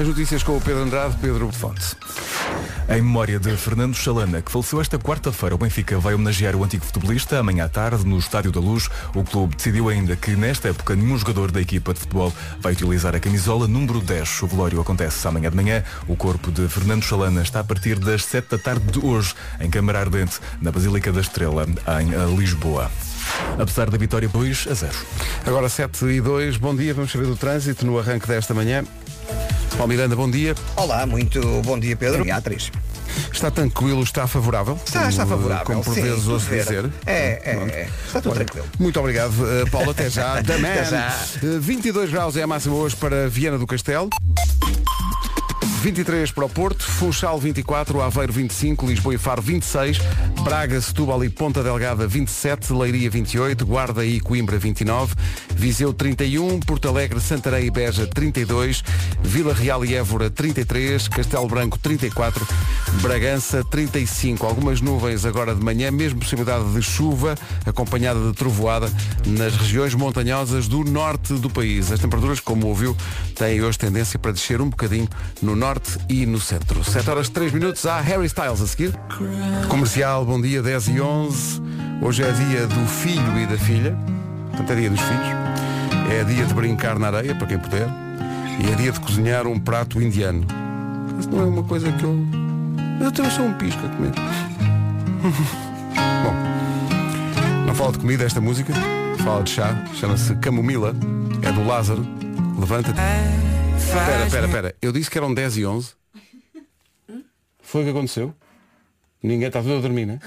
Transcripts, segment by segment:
As notícias com o Pedro Andrade, Pedro Fonte. Em memória de Fernando Chalana, que faleceu esta quarta-feira, o Benfica vai homenagear o antigo futebolista. Amanhã à tarde, no Estádio da Luz, o clube decidiu ainda que, nesta época, nenhum jogador da equipa de futebol vai utilizar a camisola número 10. O velório acontece amanhã de manhã. O corpo de Fernando Chalana está a partir das 7 da tarde de hoje, em Câmara Ardente, na Basílica da Estrela, em Lisboa. Apesar da vitória 2 a 0. Agora 7 e 2, bom dia, vamos saber do trânsito no arranque desta manhã. Paulo Miranda, bom dia. Olá, muito bom dia Pedro. A atriz. Está tranquilo, está favorável? Está, está favorável. Como por vezes ouço dizer. É, é, é. Está tudo tranquilo. Muito obrigado, uh, Paulo. Até já. Até já. Uh, 22 graus é a máxima hoje para Viana do Castelo. 23 para o Porto, Funchal 24, Aveiro 25, Lisboa e Faro 26, Braga, Setúbal e Ponta Delgada 27, Leiria 28, Guarda e Coimbra 29, Viseu 31, Porto Alegre, Santarém e Beja 32, Vila Real e Évora 33, Castelo Branco 34, Bragança 35. Algumas nuvens agora de manhã, mesmo possibilidade de chuva, acompanhada de trovoada nas regiões montanhosas do norte do país. As temperaturas, como ouviu, têm hoje tendência para descer um bocadinho no norte e no centro. 7 horas 3 minutos, há Harry Styles a seguir. Comercial, bom dia, 10 e 11. Hoje é dia do filho e da filha. Portanto, é dia dos filhos. É dia de brincar na areia, para quem puder. E é dia de cozinhar um prato indiano. Isso não é uma coisa que eu... Eu também sou um pisco a comer. Bom, não fala de comida esta música, fala de chá, chama-se Camomila, é do Lázaro. Levanta-te. Espera, espera, espera. Eu disse que eram 10 e 11. Foi o que aconteceu? Ninguém está tudo a dormir, né?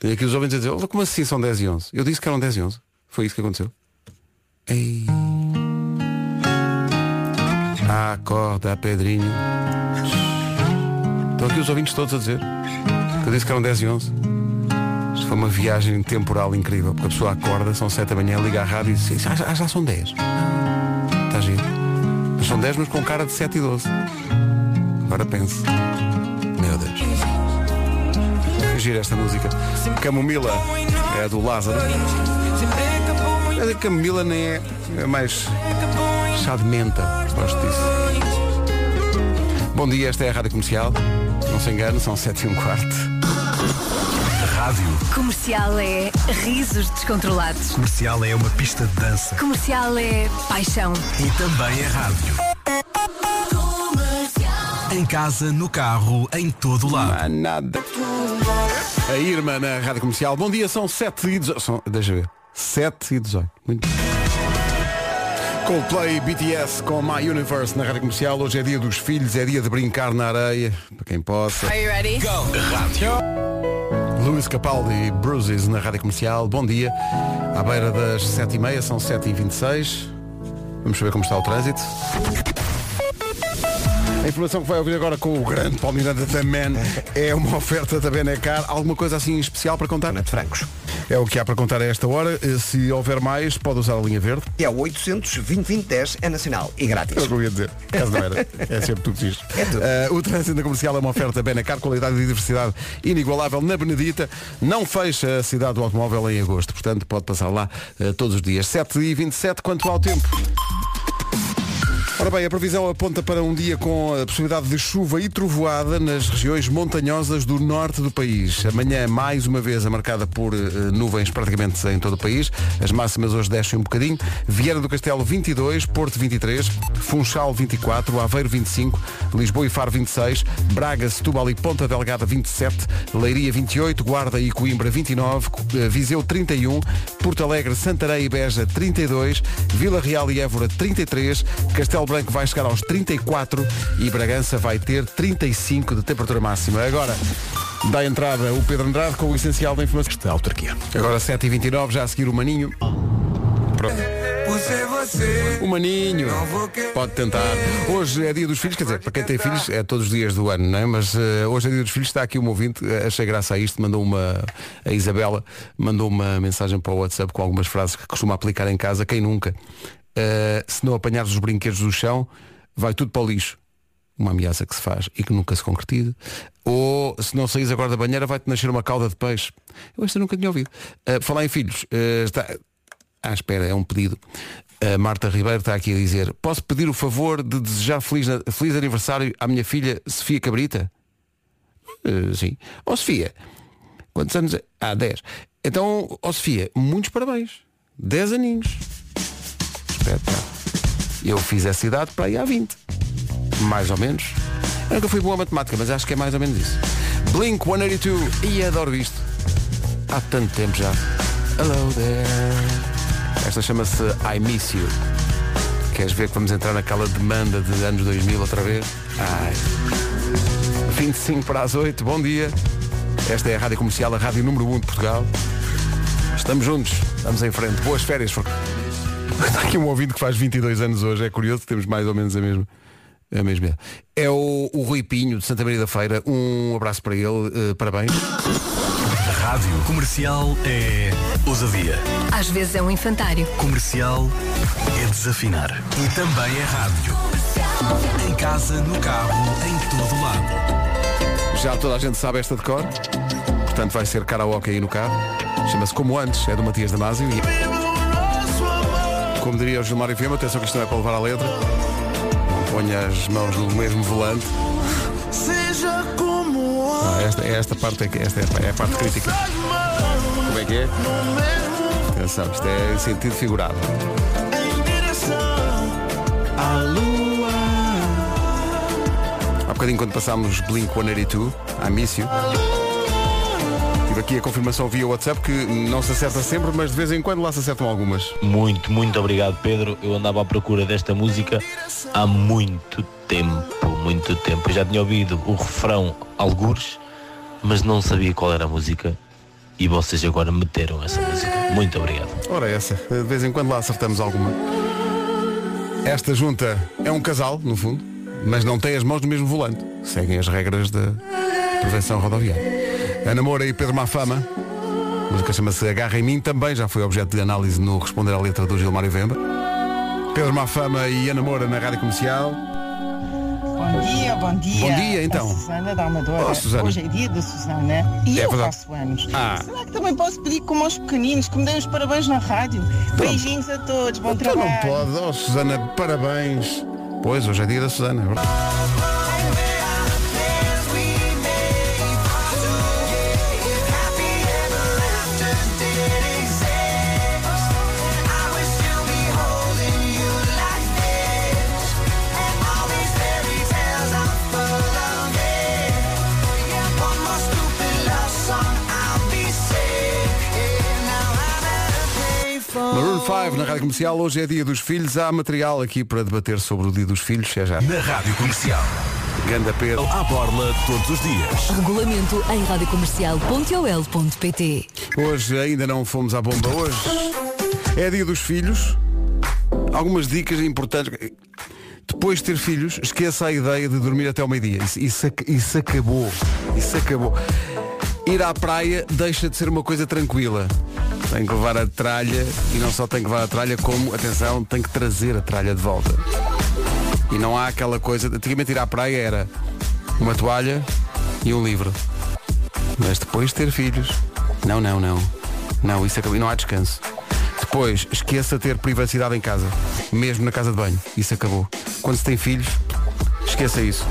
Tem aqui os ouvintes a dizer, "Oh, como assim são 10 e 11? Eu disse que eram 10 e 11. Foi isso que aconteceu? Ei. Acorda, Pedrinho. Estão aqui os ouvintes todos a dizer eu disse que eram 10 e 11. Isto foi uma viagem temporal incrível, porque a pessoa acorda, são 7 da manhã, liga à rádio e diz, ah, já, já são 10. Está giro. São 10, mas com cara de 7 e 12. Agora pense. Meu Deus. Gira esta música. Camomila é do Lázaro. A Camomila nem é, é mais chá de menta. Gosto disso. Bom dia, esta é a Rádio Comercial. Não se engane, são 7 e um quarto. Rádio. Comercial é risos descontrolados. Comercial é uma pista de dança. Comercial é paixão. E também é rádio. Em casa, no carro, em todo lado. Há nada. A Irma na Rádio Comercial. Bom dia, são 7 e 18. São, deixa eu ver. 7 e 18. Muito bem. Coldplay BTS com My Universe na Rádio Comercial. Hoje é dia dos filhos, é dia de brincar na areia, para quem possa. Are you ready? Luís Capaldi e Bruises na Rádio Comercial. Bom dia. À beira das 7h30, são 7h26. Vamos saber como está o trânsito. A informação que vai ouvir agora com o grande Palmeiranda da Man é uma oferta da Benecar. Alguma coisa assim especial para contar? de francos. É o que há para contar a esta hora. Eh, Se houver mais, pode usar a linha verde. E é o 800 2010 é nacional e grátis. É eu ia dizer. Caso não era. É sempre tudo isto. É tudo. Eh, o trânsito comercial é uma oferta Benacar, qualidade e diversidade inigualável na Benedita. Não fecha a cidade do automóvel em agosto. Portanto, pode passar lá eh, todos os dias. 7 e 27 quanto ao tempo. Ora bem, a previsão aponta para um dia com a possibilidade de chuva e trovoada nas regiões montanhosas do norte do país. Amanhã, mais uma vez, é marcada por eh, nuvens praticamente em todo o país. As máximas hoje descem um bocadinho. Vieira do Castelo 22, Porto 23, Funchal 24, Aveiro 25, Lisboa e Faro 26, Braga, Setúbal e Ponta Delgada 27, Leiria 28, Guarda e Coimbra 29, eh, Viseu 31, Porto Alegre, Santarém e Beja 32, Vila Real e Évora 33, Castelo Branco vai chegar aos 34 e Bragança vai ter 35 de temperatura máxima. Agora, dá entrada o Pedro Andrade com o essencial da informação. Da autarquia. Agora 7h29, já a seguir o Maninho. Pronto. O Maninho. Pode tentar. Hoje é dia dos filhos, quer dizer, para quem tem filhos é todos os dias do ano, não é? Mas eh, hoje é dia dos filhos, está aqui um ouvinte, eh, achei graça a isto, mandou uma, a Isabela, mandou uma mensagem para o WhatsApp com algumas frases que costuma aplicar em casa, quem nunca. Eh, se não apanhares os brinquedos do chão, vai tudo para o lixo. Uma ameaça que se faz e que nunca se concretiza. Ou se não saís agora da banheira, vai-te nascer uma cauda de peixe. Eu esta nunca tinha ouvido. Eh, falar em filhos, eh, está à espera, é um pedido. A Marta Ribeiro está aqui a dizer, posso pedir o favor de desejar feliz, feliz aniversário à minha filha Sofia Cabrita? Eh, sim. Ó Sofia, quantos anos? é? Ah, 10. Então, ó Sofia, muitos parabéns. 10 aninhos. Eu fiz essa idade para aí há 20. Mais ou menos. Eu nunca fui boa matemática, mas acho que é mais ou menos isso. Blink 182 e adoro isto. Há tanto tempo já. Hello there. Esta chama-se I Miss You. Queres ver que vamos entrar naquela demanda de anos 2000 outra vez? Ai. 25 para as 8, bom dia. Esta é a Rádio Comercial, a Rádio Número 1 de Portugal. Estamos juntos, estamos em frente. Boas férias. Está aqui um ouvinte que faz 22 anos hoje, é curioso, temos mais ou menos a mesma. A mesma. É o, o Rui Pinho, de Santa Maria da Feira. Um abraço para ele, eh, parabéns. Rádio comercial é ousadia. Às vezes é um infantário. Comercial é desafinar. E também é rádio. Em casa, no carro, em todo lado. Já toda a gente sabe esta de cor. Portanto, vai ser karaoke aí no carro. Chama-se Como Antes, é do Matias Damasio. E... Como diria o Gilmário Vema, atenção que isto não é para levar à letra. Não ponha as mãos no mesmo volante. Ah, esta, é esta parte é que- esta é a parte crítica. Como é que é? Atenção, isto é em sentido figurado. Há bocadinho quando passámos Blink 182, a Mício. Tive aqui a confirmação via WhatsApp que não se acerta sempre, mas de vez em quando lá se acertam algumas. Muito, muito obrigado, Pedro. Eu andava à procura desta música há muito tempo, muito tempo. Eu já tinha ouvido o refrão algures, mas não sabia qual era a música. E vocês agora meteram essa música. Muito obrigado. Ora essa, de vez em quando lá acertamos alguma. Esta junta é um casal, no fundo, mas não tem as mãos no mesmo volante. Seguem as regras da prevenção rodoviária. Ana Moura e Pedro Mafama. A música chama-se Agarra em mim, também já foi objeto de análise no Responder à Letra do Gilmário Vemba. Pedro Mafama e Ana Moura na Rádio Comercial. Bom dia, bom dia. Bom dia, então. A Susana da Amadora. Oh, Susana. Hoje é dia da Susana e É eu verdade. faço anos. Ah. Será que também posso pedir como aos pequeninos que me deem os parabéns na rádio? Beijinhos a todos, bom Então trabalho. não pode. Oh, Susana, parabéns. Pois, hoje é dia da Susana. é verdade. 5 na Rádio Comercial. Hoje é dia dos filhos. Há material aqui para debater sobre o dia dos filhos. É já. Na Rádio Comercial. Ganda Pedro. À borla todos os dias. Regulamento em radiocomercial.ol.pt Hoje ainda não fomos à bomba. Hoje é dia dos filhos. Algumas dicas importantes. Depois de ter filhos, esqueça a ideia de dormir até ao meio-dia. Isso, isso, isso acabou. Isso acabou. Ir à praia deixa de ser uma coisa tranquila. Tem que levar a tralha e não só tem que levar a tralha, como, atenção, tem que trazer a tralha de volta. E não há aquela coisa. Antigamente ir à praia era uma toalha e um livro. Mas depois de ter filhos, não, não, não. Não, isso acabou. E não há descanso. Depois, esqueça ter privacidade em casa. Mesmo na casa de banho. Isso acabou. Quando se tem filhos, esqueça isso.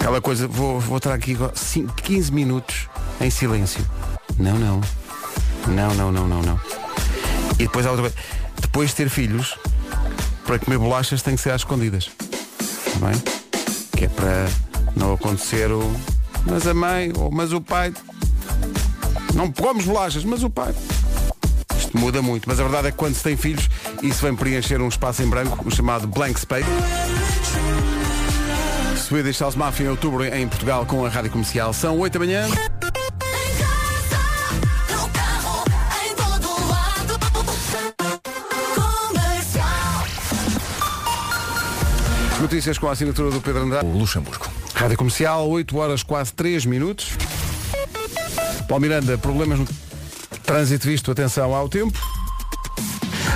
Aquela coisa, vou, vou estar aqui agora cinco- 15 minutos em silêncio. Não, não. Não, não, não, não, não. E depois há outra coisa. Depois de ter filhos, para comer bolachas tem que ser às escondidas. Está bem? Que é para não acontecer o. Mas a mãe, ou mas o pai. Não comemos bolachas, mas o pai. Isto muda muito, mas a verdade é que quando se tem filhos, isso vem preencher um espaço em branco, o chamado blank space. Swedish House Mafia em outubro em Portugal com a rádio comercial. São 8 da manhã. Notícias com a assinatura do Pedro Andrade. O Luxemburgo. Rádio Comercial, 8 horas quase 3 minutos. Paulo Miranda, problemas no trânsito visto, atenção ao tempo.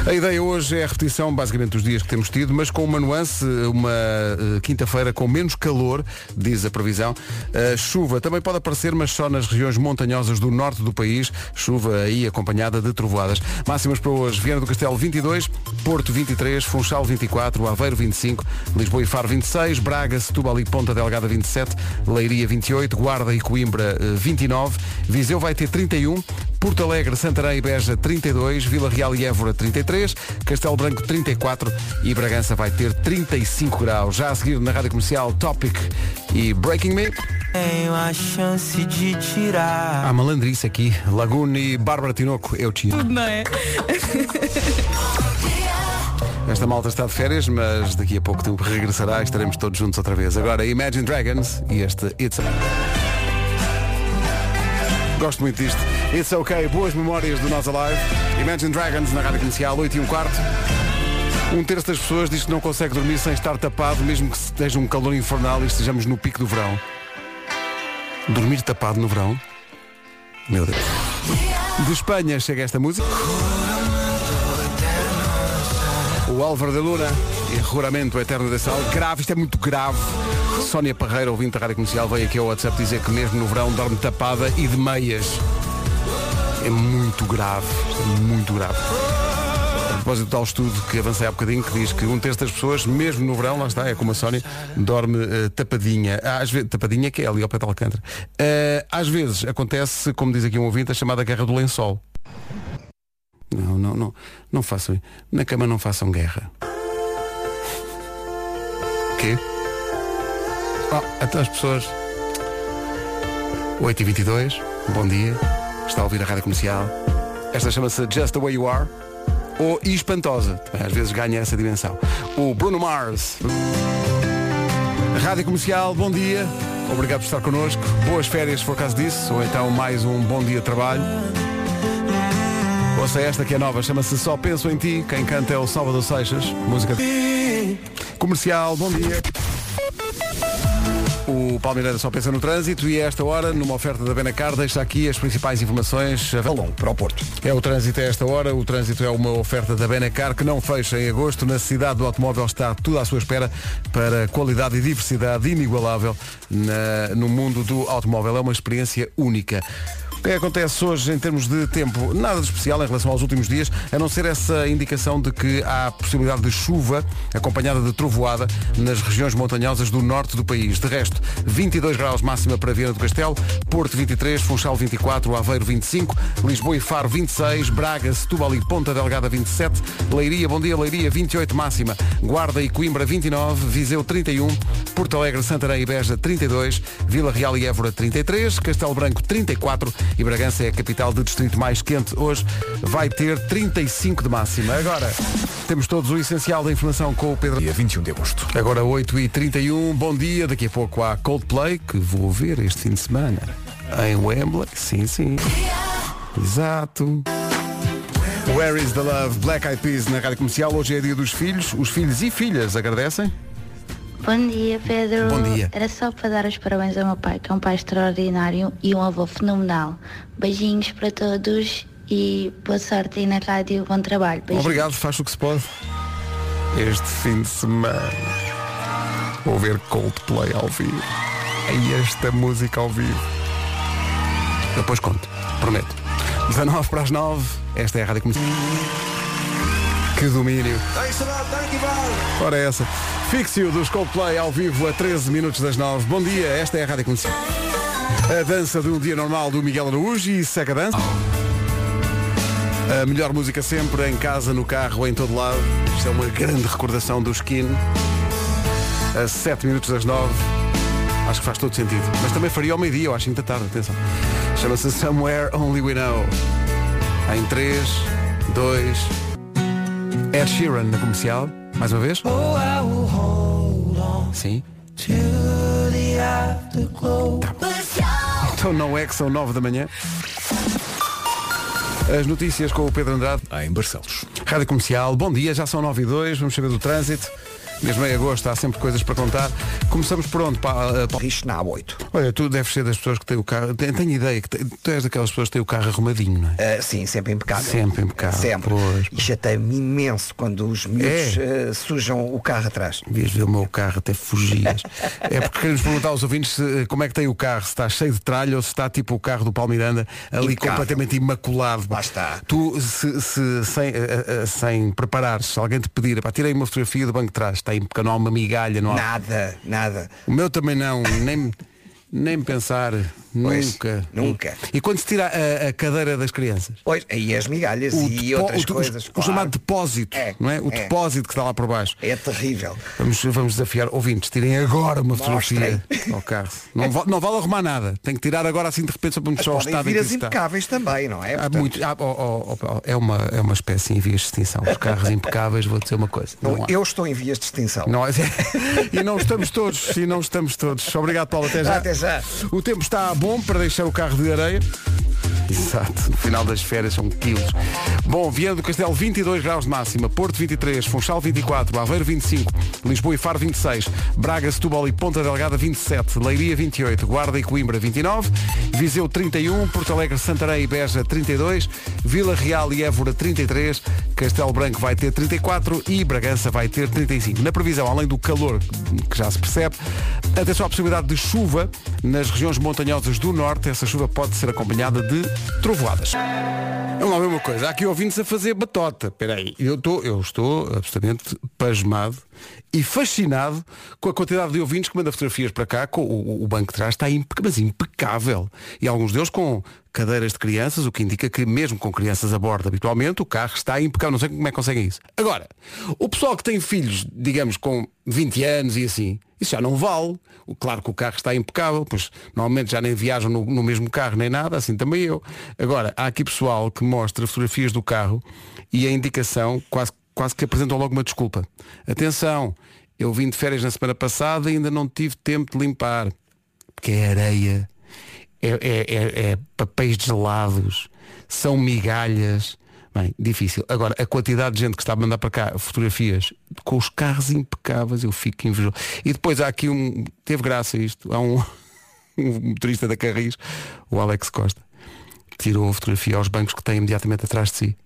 A ideia hoje é a repetição basicamente dos dias que temos tido, mas com uma nuance, uma eh, quinta-feira com menos calor, diz a previsão. A chuva também pode aparecer, mas só nas regiões montanhosas do norte do país. Chuva aí acompanhada de trovoadas. Máximas para hoje, Viana do Castelo 22, Porto 23, Funchal 24, Aveiro 25, Lisboa e Faro 26, Braga, Setúbal e Ponta Delgada 27, Leiria 28, Guarda e Coimbra eh, 29, Viseu vai ter 31, Porto Alegre, Santarém e Beja 32, Vila Real e Évora 33, Castelo Branco 34 e Bragança vai ter 35 graus. Já a seguir na Rádio Comercial Topic e Breaking Me. Tenho a chance de tirar. Há malandrice aqui. Laguna e Bárbara Tinoco, eu te Não é? Esta malta está de férias, mas daqui a pouco tempo regressará e estaremos todos juntos outra vez. Agora Imagine Dragons e este It's Gosto muito disto. It's OK, boas memórias do Nós Alive. Imagine Dragons na Rádio Comercial, 8 e um quarto. Um terço das pessoas diz que não consegue dormir sem estar tapado, mesmo que esteja um calor infernal e estejamos no pico do verão. Dormir tapado no verão? Meu Deus. De Espanha chega esta música. O Álvaro de Luna e Eterno de Sal. Grave, isto é muito grave. Sónia Parreira, ouvinte da Rádio Comercial, veio aqui ao WhatsApp dizer que mesmo no verão dorme tapada e de meias. É muito grave, muito grave. A propósito do tal estudo que avancei há bocadinho, que diz que um terço das pessoas, mesmo no verão, lá está, é como a Sónia, dorme eh, tapadinha. Ah, Às vezes, tapadinha que é ali ao pé de Alcântara. Eh, às vezes acontece, como diz aqui um ouvinte, a chamada guerra do lençol. Não, não, não, não façam. Na cama não façam guerra. Quê? Oh, então as pessoas. 8h22, bom dia. Está a ouvir a rádio comercial. Esta chama-se Just the Way You Are. Ou Espantosa. Às vezes ganha essa dimensão. O Bruno Mars. Rádio Comercial, bom dia. Obrigado por estar connosco. Boas férias se for caso disso. Ou então mais um bom dia de trabalho. Ouça esta que é nova, chama-se Só Penso em Ti. Quem canta é o Salvador Seixas. Música. Comercial, bom dia. O Palmeiras só pensa no trânsito e a esta hora, numa oferta da Benacar, deixa aqui as principais informações. Along, para o Porto. É o trânsito a esta hora. O trânsito é uma oferta da Benacar que não fecha em agosto. Na cidade do automóvel está tudo à sua espera para qualidade e diversidade inigualável na- no mundo do automóvel. É uma experiência única. O que é que acontece hoje em termos de tempo? Nada de especial em relação aos últimos dias, a não ser essa indicação de que há possibilidade de chuva acompanhada de trovoada nas regiões montanhosas do norte do país. De resto, 22 graus máxima para Viana do Castelo, Porto 23, Funchal 24, Aveiro 25, Lisboa e Faro 26, Braga, Setúbal e Ponta Delgada 27, Leiria, bom dia, Leiria 28 máxima, Guarda e Coimbra 29, Viseu 31, Porto Alegre, Santarém e Beja 32, Vila Real e Évora 33, Castelo Branco 34 e Bragança é a capital do distrito mais quente. Hoje vai ter 35 de máxima. Agora, temos todos o essencial da informação com o Pedro. Dia 21 de agosto. Agora 8h31, bom dia. Daqui a pouco há Coldplay, que vou ver este fim de semana em Wembley. Sim, sim. Exato. Where is the Love? Black Eyed Peas na Rádio Comercial. Hoje é dia dos filhos. Os filhos e filhas agradecem. Bom dia, Pedro. Bom dia. Era só para dar os parabéns ao meu pai, que é um pai extraordinário e um avô fenomenal. Beijinhos para todos e boa sorte aí na rádio. Bom trabalho. Beijinhos. Obrigado, faz o que se pode. Este fim de semana vou ver Coldplay ao vivo. E esta música ao vivo. Depois conto, prometo. 19 para as 9, esta é a Rádio Comercial. Que domínio. Ora é essa. Fixe-o dos Coldplay ao vivo a 13 minutos das 9. Bom dia, esta é a Rádio Comercial. A dança de um dia normal do Miguel Araújo e segue a dança. A melhor música sempre, em casa, no carro, em todo lado. Isto é uma grande recordação do Skin. A 7 minutos das 9. Acho que faz todo sentido. Mas também faria ao meio-dia, eu acho muita tarde, atenção. Chama-se Somewhere Only We Know. Em 3, 2. Ed Sheeran na comercial. Mais uma vez. Sim. Tá. Então não é que são 9 da manhã. As notícias com o Pedro Andrade. Em Barcelos. Rádio Comercial, bom dia, já são 9 e 2, vamos saber do trânsito. Mesmo em agosto há sempre coisas para contar. Começamos por onde? Pa- pa- Richo na A8. Olha, tu deves ser das pessoas que têm o carro. Tenho, tenho ideia que te- tu és daquelas pessoas que têm o carro arrumadinho, não é? Ah, sim, sempre impecável. Sempre impecável, Sempre. pois. E chateia-me imenso quando os miúdos É. ah, sujam o carro atrás. Devias ver o meu carro, até fugias. é porque queremos perguntar aos ouvintes se, como é que tem o carro, se está cheio de tralha ou se está tipo o carro do Paulo Miranda ali Impecável. completamente imaculado. Lá está. Tu, se, se- sem, eh, eh, sem preparares, se alguém te pedir, pá, tirei uma fotografia do banco de trás, impecável, não há uma migalha, não há. Nada, nada. O meu também não, nem, nem pensar, Pois, nunca. nunca. E quando se tira a, a cadeira das crianças? Pois, aí as migalhas O, e outras o- o- coisas. o claro. chamado depósito, É, não é? O é. depósito que está lá por baixo. É terrível. Vamos, vamos desafiar ouvintes, tirem agora uma Mostrem. fotografia ao carro. Não, não vale arrumar nada. Tem que tirar agora assim de repente só para mostrar o estado em vir as isso está. impecáveis também, não é? Há Portanto, muito, há- oh, oh, oh, é, uma, é uma espécie em vias de extinção. Os carros impecáveis, vou dizer uma coisa. não, Não eu estou em vias de extinção. Não, há- e não estamos todos, e não estamos todos. Obrigado, Paulo, até já. Até já. O tempo está bom para deixar o carro de areia. Exato, no final das férias são quilos. Bom, Viana do Castelo 22 graus de máxima, Porto 23, Funchal 24, Aveiro 25, Lisboa e Faro 26, Braga, Setúbal e Ponta Delgada 27, Leiria 28, Guarda e Coimbra 29, Viseu 31, Porto Alegre, Santarém e Beja 32, Vila Real e Évora 33, Castelo Branco vai ter 34 e Bragança vai ter 35. Na previsão, além do calor que já se percebe, atenção à possibilidade de chuva nas regiões montanhosas do norte. Essa chuva pode ser acompanhada de trovoadas. Vamos lá ver uma coisa. Há aqui ouvintes a fazer batota. Espera aí. Eu, eu estou absolutamente pasmado e fascinado com a quantidade de ouvintes que manda fotografias para cá, com o, o banco de trás está impe- mas impecável. E alguns deles com cadeiras de crianças, o que indica que mesmo com crianças a bordo habitualmente, o carro está impecável. Não sei como é que conseguem isso. Agora, o pessoal que tem filhos, digamos, com 20 anos e assim, isso já não vale. O- Claro que o carro está impecável, pois normalmente já nem viajam no, no mesmo carro nem nada, assim também eu. Agora, há aqui pessoal que mostra fotografias do carro e a indicação quase, quase que apresentam logo uma desculpa. Atenção, eu vim de férias na semana passada e ainda não tive tempo de limpar. Porque é areia, é, é- é- é papéis gelados, são migalhas. Bem, difícil. Agora, a quantidade de gente que está a mandar para cá fotografias com os carros impecáveis, eu fico invejoso. E depois há aqui um. Teve graça isto. Há um, um motorista da Carris, o Alex Costa, tirou a fotografia aos bancos que tem imediatamente atrás de si,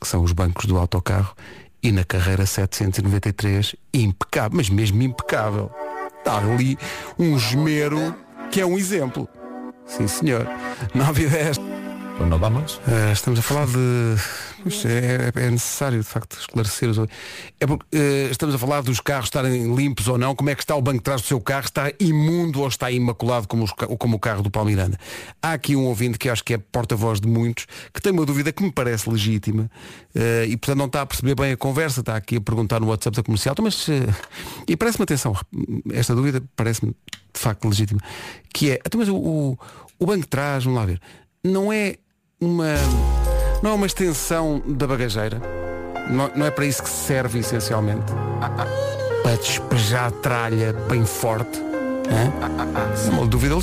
que são os bancos do autocarro, e na carreira 793, impecável, mas mesmo impecável. Está ali um esmero que é um exemplo. Sim, senhor. 9 e 10. Não vamos? Eh, estamos a falar de. É, é necessário de facto esclarecer os. É porque eh, estamos a falar dos carros estarem limpos ou não, como é que está o banco de trás do seu carro, está imundo ou está imaculado como, os como o carro do Palmiranda. Há aqui um ouvinte que acho que é porta-voz de muitos, que tem uma dúvida que me parece legítima eh, e portanto não está a perceber bem a conversa, está aqui a perguntar no WhatsApp da comercial, "Então, mas eh, e parece-me atenção, esta dúvida parece-me de facto legítima, que é, "Então, mas o, o, o banco de trás, vamos lá ver, não é uma não é uma extensão da bagageira? Não, não é para isso que serve essencialmente? Para despejar tralha bem forte uma dúvida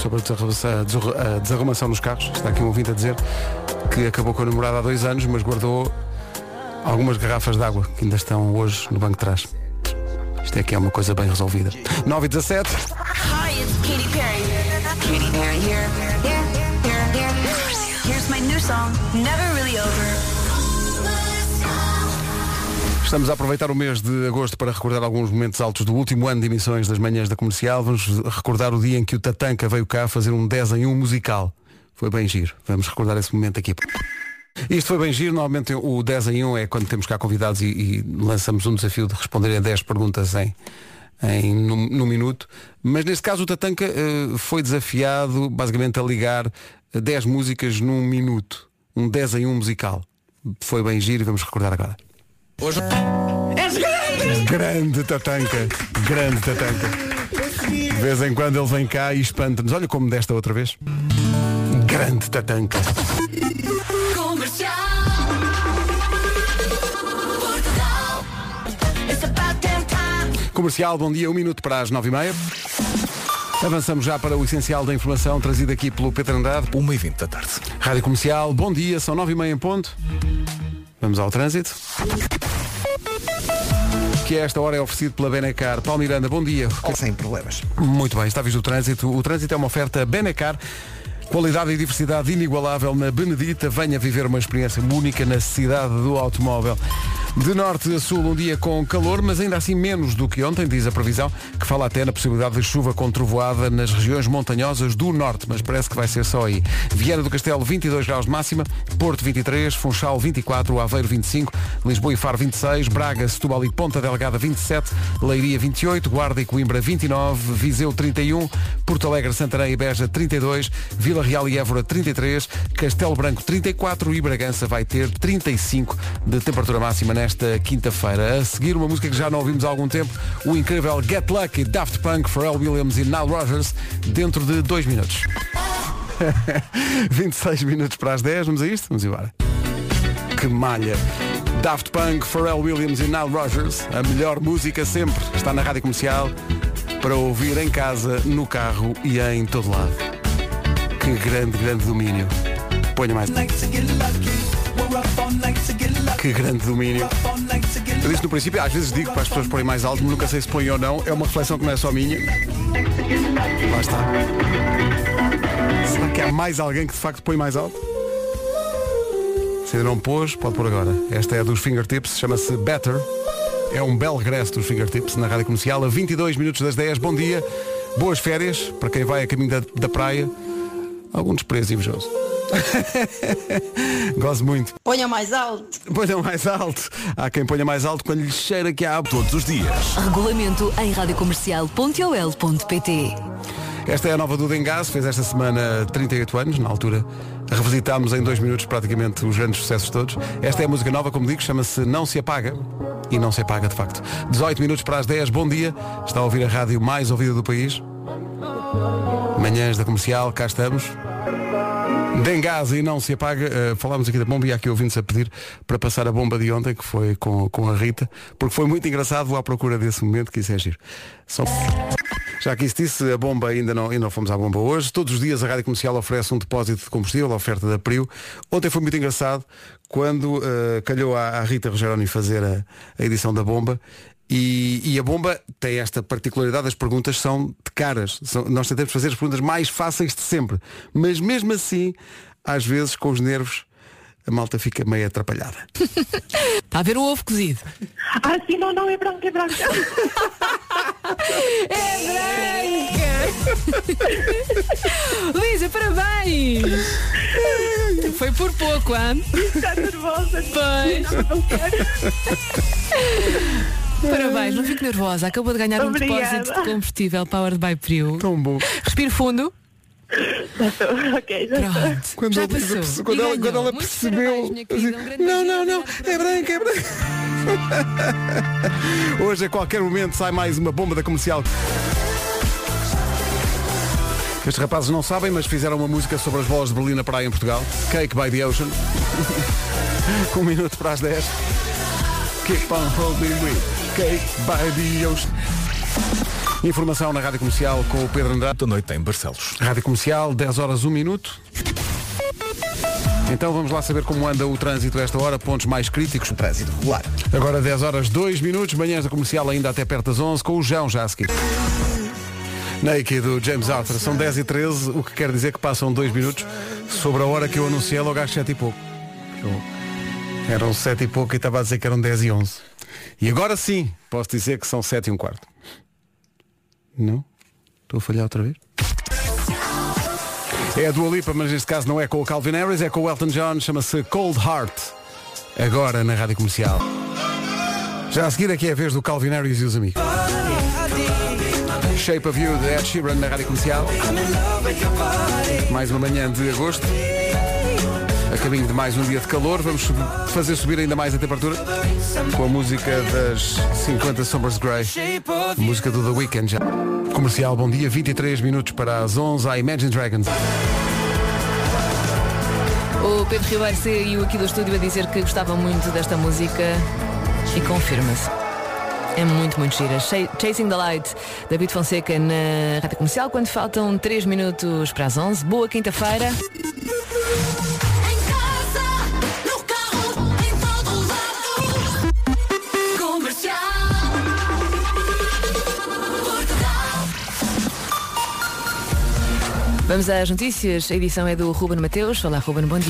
sobre a desarrumação, a desarru- a desarrumação dos carros. Está aqui um ouvinte a dizer que acabou com a namorada há dois anos mas guardou algumas garrafas de água que ainda estão hoje no banco de trás. Isto é que é uma coisa bem resolvida. 9 e 17 Hi, song, Never Really Over. Estamos a aproveitar o mês de agosto para recordar alguns momentos altos do último ano de emissões das manhãs da comercial. Vamos recordar o dia em que o Tatanka veio cá fazer um 10 em 1 musical. Foi bem giro. Vamos recordar esse momento aqui. Isto foi bem giro. Normalmente o 10 em 1 é quando temos cá convidados e, e lançamos um desafio de responder a 10 perguntas em, em num, num minuto. Mas neste caso o Tatanka eh, foi desafiado basicamente a ligar 10 músicas num minuto. Um 10 em 1 musical. Foi bem giro e vamos recordar agora. Hoje. Grande Tatanka, grande Tatanka. De vez em quando ele vem cá e espanta-nos. Olha como desta outra vez. Grande time. Comercial, bom dia, um minuto para as nove e meia. Avançamos já para o essencial da informação trazido aqui pelo Pedro Andrade. 1 e 20 da tarde. Rádio Comercial, bom dia, são nove e meia em ponto. Vamos ao trânsito. que a esta hora é oferecido pela Benecar. Paulo Miranda, bom dia. Sem problemas. Muito bem, está visto o trânsito. O trânsito é uma oferta Benecar. Qualidade e diversidade inigualável na Benedita. Venha viver uma experiência única na cidade do automóvel. De norte a sul, um dia com calor, mas ainda assim menos do que ontem, diz a previsão, que fala até na possibilidade de chuva com trovoada nas regiões montanhosas do norte, mas parece que vai ser só aí. Viana do Castelo, 22 graus de máxima, Porto 23, Funchal 24, Aveiro 25, Lisboa e Faro 26, Braga, Setúbal e Ponta Delgada 27, Leiria 28, Guarda e Coimbra 29, Viseu 31, Porto Alegre, Santarém e Beja 32, Vila Real e Évora 33, Castelo Branco 34 e Bragança vai ter 35 de temperatura máxima nesta quinta-feira. A seguir, uma música que já não ouvimos há algum tempo, o incrível Get Lucky, Daft Punk, Pharrell Williams e Nile Rogers, dentro de dois minutos. 26 minutos para as 10, vamos a isto? Vamos embora. Que malha! Daft Punk, Pharrell Williams e Nile Rogers, a melhor música sempre, está na rádio comercial para ouvir em casa, no carro e em todo lado. Que grande, grande domínio. Ponha mais. Que grande domínio. Eu disse no princípio, às vezes digo para as pessoas porem mais alto, mas nunca sei se põem ou não. É uma reflexão que não é só minha. Lá está. Será que há mais alguém que de facto põe mais alto? Se ainda não pôs, pode pôr agora. Esta é a dos Fingertips, chama-se Better. É um belo regresso dos Fingertips na Rádio Comercial, a 22 minutos das 10. Bom dia, boas férias para quem vai a caminho da, da praia. Algum desprezo invejoso. Gosto muito. Ponha mais alto. Ponha mais alto. Há quem ponha mais alto quando lhe cheira que há Todos os dias. Regulamento em radiocomercial.ol.pt Esta é a nova do Dengaço, fez esta semana 38 anos, na altura. Revisitámos em dois minutos praticamente os grandes sucessos todos. Esta é a música nova, como digo, chama-se Não Se Apaga. E não se apaga de facto. 18 minutos para as 10, bom dia. Está a ouvir a rádio mais ouvida do país. Manhãs da comercial, cá estamos. Dengás e não se apaga. Uh, falámos aqui da bomba e há aqui ouvintes a pedir para passar a bomba de ontem, que foi com, com a Rita, porque foi muito engraçado, vou à procura desse momento, que isso é giro. Só... Já que isso disse, a bomba ainda não, ainda não fomos à bomba hoje. Todos os dias a Rádio Comercial oferece um depósito de combustível, a oferta da Prio. Ontem foi muito engraçado quando uh, calhou à, à Rita Rogeroni fazer a, a edição da bomba e, e, a bomba tem esta particularidade, as perguntas são de caras. São, nós tentamos fazer as perguntas mais fáceis de sempre. Mas mesmo assim, às vezes, com os nervos, a malta fica meio atrapalhada. Está a ver o ovo cozido. Ah, sim, não, não, é branco, é branco. É branca! Luísa, parabéns! Foi por pouco, hein? Está nervosa. Pois. Parabéns, não fique nervosa. Acabou de ganhar Obrigada. um depósito de combustível Powered by Prio. Tão bom. Respire fundo. Já estou, ok, já estou. Pronto. Quando, Já ela, passou. quando ela, quando percebeu. parabéns. Um grande não, não, não, é branca, é branca. Hoje a qualquer momento sai mais uma bomba da comercial. Estes rapazes não sabem, mas fizeram uma música sobre as bolas de Berlim na praia em Portugal. Cake by the Ocean. um minuto para as 10. Keep on holding me. Cake by the Ocean. Informação na Rádio Comercial com o Pedro Andrade. Da noite em Barcelos. Rádio Comercial, 10 horas 1 minuto. Então vamos lá saber como anda o trânsito a esta hora, pontos mais críticos. Trânsito regular. Agora 10 horas 2 minutos, manhãs da comercial ainda até perto das 11, com o João já a seguir. Naked do James Arthur, são 10 e 13, o que quer dizer que passam 2 minutos sobre a hora que eu anunciei logo às 7 e pouco. Eu- Eram 7 e pouco e estava a dizer que eram 10 e 11. E agora sim, posso dizer que são 7 e um quarto. Não? Estou a falhar outra vez? É a Dua Lipa, mas neste caso não é com o Calvin Harris, é com o Elton John, chama-se Cold Heart. Agora na Rádio Comercial. Já a seguir aqui é a vez do Calvin Harris e os amigos. Shape of You de Ed Sheeran na Rádio Comercial. Mais uma manhã de agosto. A caminho de mais um dia de calor. Vamos fazer subir ainda mais a temperatura com a música das 50 Sombras Grey. Música do The Weeknd já. Comercial, bom dia. 23 minutos para as 11 à Imagine Dragons. O Pedro Ribeiro saiu aqui do estúdio a dizer que gostava muito desta música e confirma-se. É muito, muito gira. Ch- Chasing the Light, David Fonseca na Rádio Comercial, quando faltam 3 minutos para as 11. Boa quinta-feira. Vamos às notícias. A edição é do Ruben Mateus. Olá, Ruben, bom dia.